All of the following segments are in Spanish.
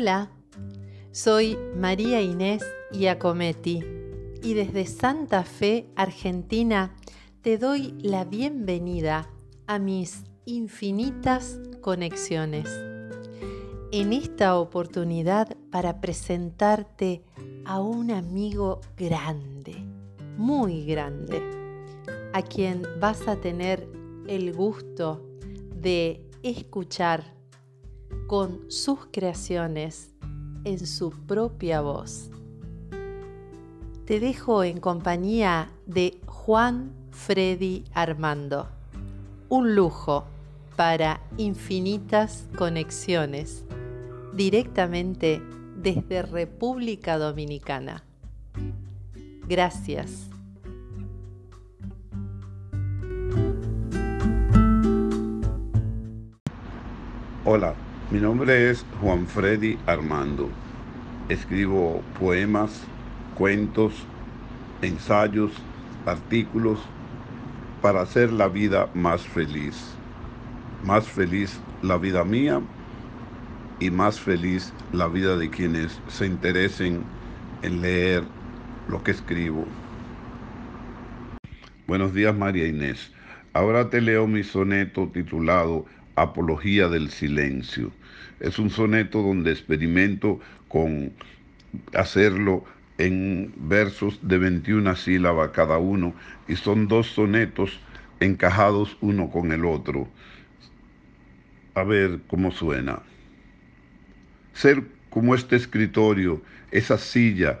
Hola, soy María Inés Iacometti y desde Santa Fe, Argentina, te doy la bienvenida a mis infinitas conexiones. En esta oportunidad para presentarte a un amigo grande, muy grande, a quien vas a tener el gusto de escuchar con sus creaciones en su propia voz. Te dejo en compañía de Juan Freddy Armando. Un lujo para infinitas conexiones directamente desde República Dominicana. Gracias. Hola, mi nombre es Juan Freddy Armando. Escribo poemas, cuentos, ensayos, artículos para hacer la vida más feliz. Más feliz la vida mía y más feliz la vida de quienes se interesen en leer lo que escribo. Buenos días María Inés. Ahora te leo mi soneto titulado Apología del Silencio. Es un soneto donde experimento con hacerlo en versos de 21 sílabas cada uno y son dos sonetos encajados uno con el otro. A ver cómo suena. Ser como este escritorio, esa silla,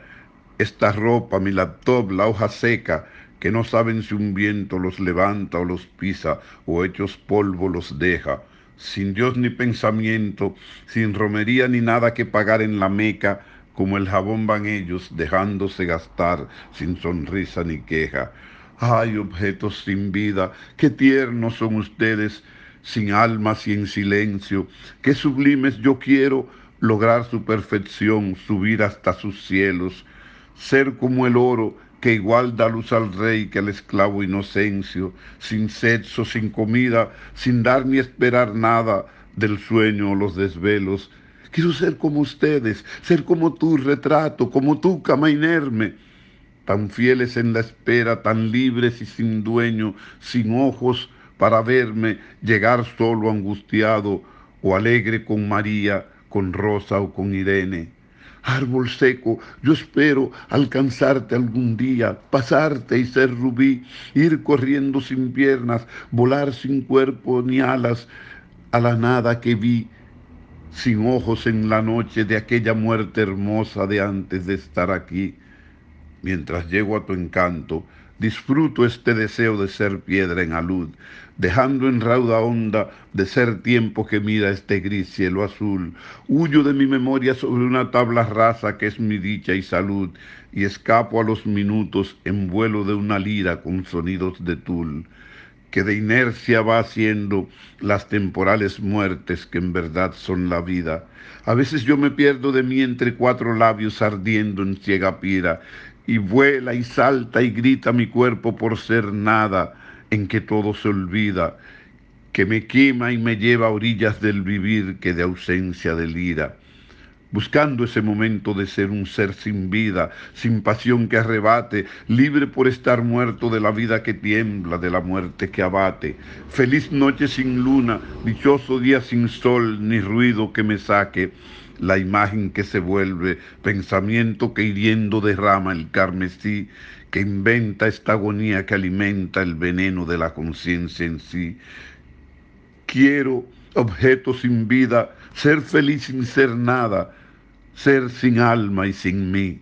esta ropa, mi laptop, la hoja seca, que no saben si un viento los levanta o los pisa o hechos polvo los deja, sin Dios ni pensamiento, sin romería ni nada que pagar en la meca, como el jabón van ellos dejándose gastar sin sonrisa ni queja. Ay, objetos sin vida, qué tiernos son ustedes, sin almas y en silencio, qué sublimes yo quiero lograr su perfección, subir hasta sus cielos, ser como el oro que igual da luz al rey que al esclavo Inocencio, sin sexo, sin comida, sin dar ni esperar nada del sueño o los desvelos. Quiero ser como ustedes, ser como tu retrato, como tú, cama inerme, tan fieles en la espera, tan libres y sin dueño, sin ojos para verme llegar solo angustiado o alegre con María, con Rosa o con Irene árbol seco, yo espero alcanzarte algún día, pasarte y ser rubí, ir corriendo sin piernas, volar sin cuerpo ni alas, a la nada que vi, sin ojos en la noche de aquella muerte hermosa de antes de estar aquí. Mientras llego a tu encanto, disfruto este deseo de ser piedra en alud, dejando en rauda onda de ser tiempo que mira este gris cielo azul. Huyo de mi memoria sobre una tabla rasa que es mi dicha y salud, y escapo a los minutos en vuelo de una lira con sonidos de tul que de inercia va haciendo las temporales muertes que en verdad son la vida. A veces yo me pierdo de mí entre cuatro labios ardiendo en ciega pira, y vuela y salta y grita mi cuerpo por ser nada, en que todo se olvida, que me quema y me lleva a orillas del vivir que de ausencia delira buscando ese momento de ser un ser sin vida, sin pasión que arrebate, libre por estar muerto de la vida que tiembla, de la muerte que abate. Feliz noche sin luna, dichoso día sin sol, ni ruido que me saque. La imagen que se vuelve, pensamiento que hiriendo derrama el carmesí, que inventa esta agonía que alimenta el veneno de la conciencia en sí. Quiero, objeto sin vida, ser feliz sin ser nada, ser sin alma y sin mí.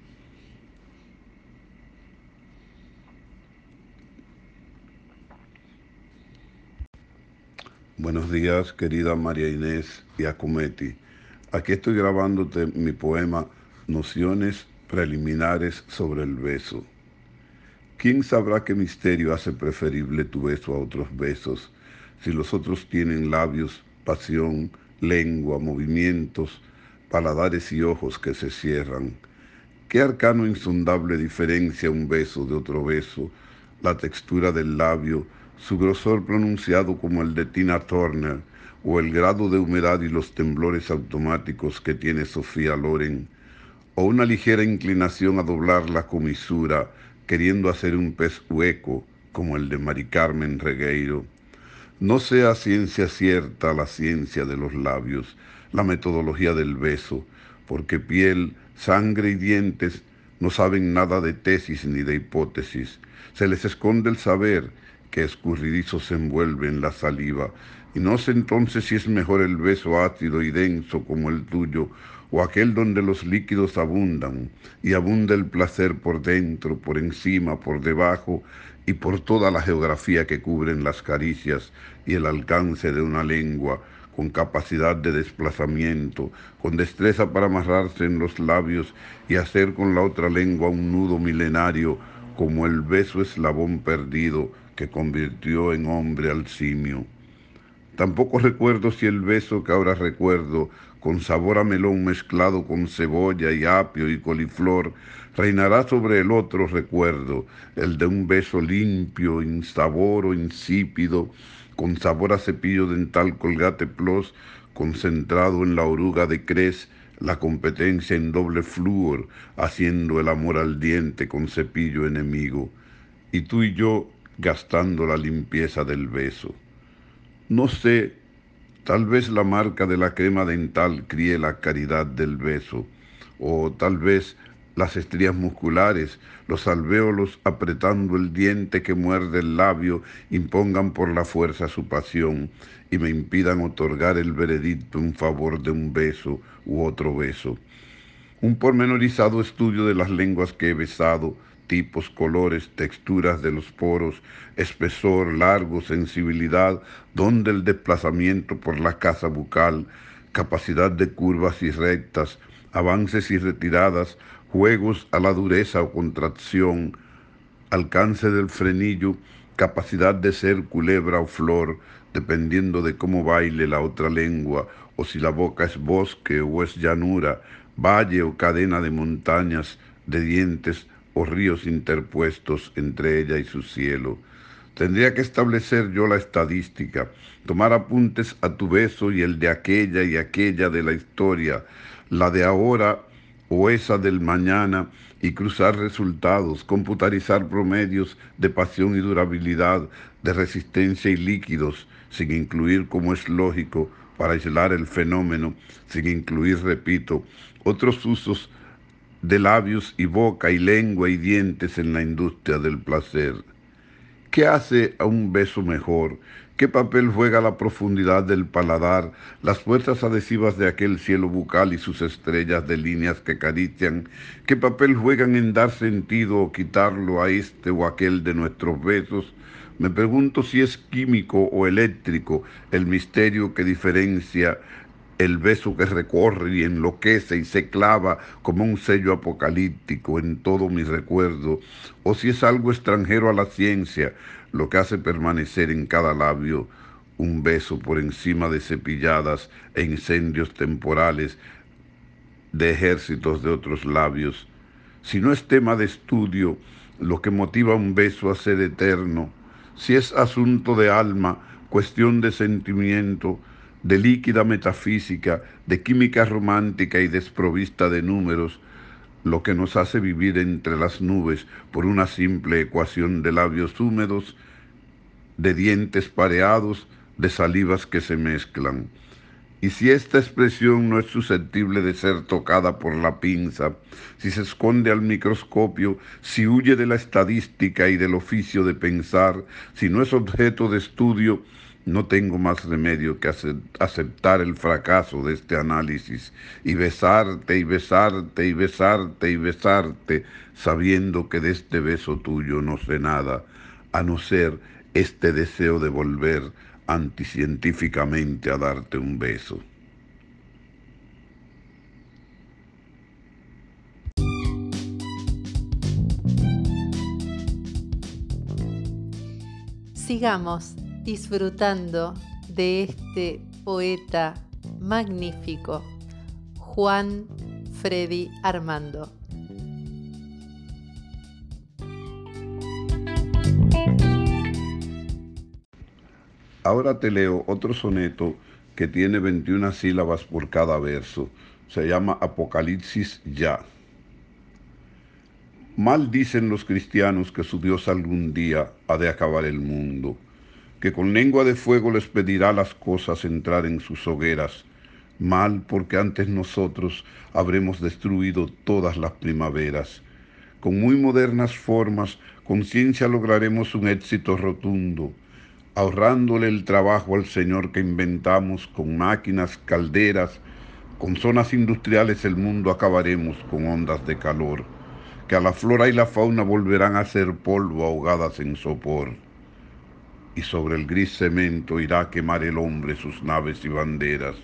Buenos días, querida María Inés y Acumeti. Aquí estoy grabándote mi poema Nociones preliminares sobre el beso. ¿Quién sabrá qué misterio hace preferible tu beso a otros besos si los otros tienen labios, pasión, lengua, movimientos, paladares y ojos que se cierran. Qué arcano insondable diferencia un beso de otro beso, la textura del labio, su grosor pronunciado como el de Tina Turner, o el grado de humedad y los temblores automáticos que tiene Sofía Loren, o una ligera inclinación a doblar la comisura, queriendo hacer un pez hueco, como el de Mari Carmen Regueiro. No sea ciencia cierta la ciencia de los labios, la metodología del beso, porque piel, sangre y dientes no saben nada de tesis ni de hipótesis. Se les esconde el saber que escurridizo se envuelve en la saliva, y no sé entonces si es mejor el beso ácido y denso como el tuyo, o aquel donde los líquidos abundan, y abunda el placer por dentro, por encima, por debajo, y por toda la geografía que cubren las caricias y el alcance de una lengua, con capacidad de desplazamiento, con destreza para amarrarse en los labios y hacer con la otra lengua un nudo milenario, como el beso eslabón perdido que convirtió en hombre al simio. Tampoco recuerdo si el beso que ahora recuerdo, con sabor a melón mezclado con cebolla y apio y coliflor, reinará sobre el otro recuerdo, el de un beso limpio, insaboro, insípido, con sabor a cepillo dental colgate plus, concentrado en la oruga de cres, la competencia en doble flúor, haciendo el amor al diente con cepillo enemigo, y tú y yo gastando la limpieza del beso. No sé, tal vez la marca de la crema dental críe la caridad del beso, o tal vez las estrías musculares, los alvéolos apretando el diente que muerde el labio, impongan por la fuerza su pasión y me impidan otorgar el veredicto en favor de un beso u otro beso. Un pormenorizado estudio de las lenguas que he besado, tipos, colores, texturas de los poros, espesor, largo, sensibilidad, don del desplazamiento por la casa bucal, capacidad de curvas y rectas, avances y retiradas, juegos a la dureza o contracción, alcance del frenillo, capacidad de ser culebra o flor, dependiendo de cómo baile la otra lengua, o si la boca es bosque o es llanura, valle o cadena de montañas, de dientes o ríos interpuestos entre ella y su cielo. Tendría que establecer yo la estadística, tomar apuntes a tu beso y el de aquella y aquella de la historia, la de ahora o esa del mañana, y cruzar resultados, computarizar promedios de pasión y durabilidad, de resistencia y líquidos, sin incluir, como es lógico, para aislar el fenómeno, sin incluir, repito, otros usos de labios y boca y lengua y dientes en la industria del placer. ¿Qué hace a un beso mejor? ¿Qué papel juega la profundidad del paladar, las fuerzas adhesivas de aquel cielo bucal y sus estrellas de líneas que acarician? ¿Qué papel juegan en dar sentido o quitarlo a este o aquel de nuestros besos? Me pregunto si es químico o eléctrico el misterio que diferencia el beso que recorre y enloquece y se clava como un sello apocalíptico en todo mi recuerdo, o si es algo extranjero a la ciencia lo que hace permanecer en cada labio un beso por encima de cepilladas e incendios temporales de ejércitos de otros labios. Si no es tema de estudio lo que motiva un beso a ser eterno, si es asunto de alma, cuestión de sentimiento, de líquida metafísica, de química romántica y desprovista de números, lo que nos hace vivir entre las nubes por una simple ecuación de labios húmedos, de dientes pareados, de salivas que se mezclan. Y si esta expresión no es susceptible de ser tocada por la pinza, si se esconde al microscopio, si huye de la estadística y del oficio de pensar, si no es objeto de estudio, no tengo más remedio que aceptar el fracaso de este análisis y besarte y besarte y besarte y besarte, sabiendo que de este beso tuyo no sé nada, a no ser este deseo de volver anticientíficamente a darte un beso. Sigamos disfrutando de este poeta magnífico, Juan Freddy Armando. Ahora te leo otro soneto que tiene 21 sílabas por cada verso. Se llama Apocalipsis ya. Mal dicen los cristianos que su Dios algún día ha de acabar el mundo, que con lengua de fuego les pedirá las cosas entrar en sus hogueras. Mal porque antes nosotros habremos destruido todas las primaveras. Con muy modernas formas, con ciencia lograremos un éxito rotundo ahorrándole el trabajo al Señor que inventamos con máquinas, calderas, con zonas industriales el mundo acabaremos con ondas de calor, que a la flora y la fauna volverán a ser polvo ahogadas en sopor. Y sobre el gris cemento irá a quemar el hombre sus naves y banderas,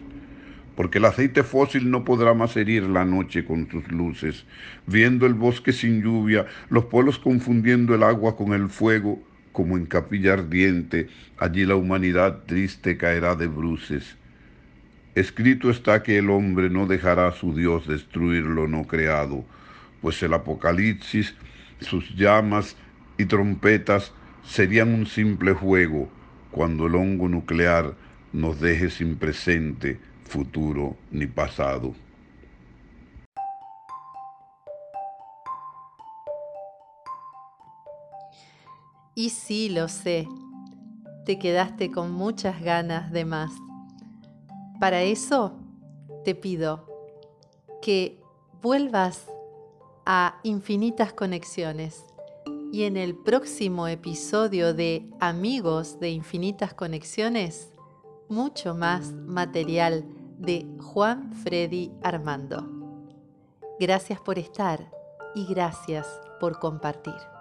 porque el aceite fósil no podrá más herir la noche con sus luces, viendo el bosque sin lluvia, los pueblos confundiendo el agua con el fuego, como en capilla ardiente, allí la humanidad triste caerá de bruces. Escrito está que el hombre no dejará a su Dios destruir lo no creado, pues el Apocalipsis, sus llamas y trompetas serían un simple juego cuando el hongo nuclear nos deje sin presente, futuro ni pasado. Y sí, lo sé, te quedaste con muchas ganas de más. Para eso te pido que vuelvas a infinitas conexiones y en el próximo episodio de Amigos de Infinitas Conexiones, mucho más material de Juan Freddy Armando. Gracias por estar y gracias por compartir.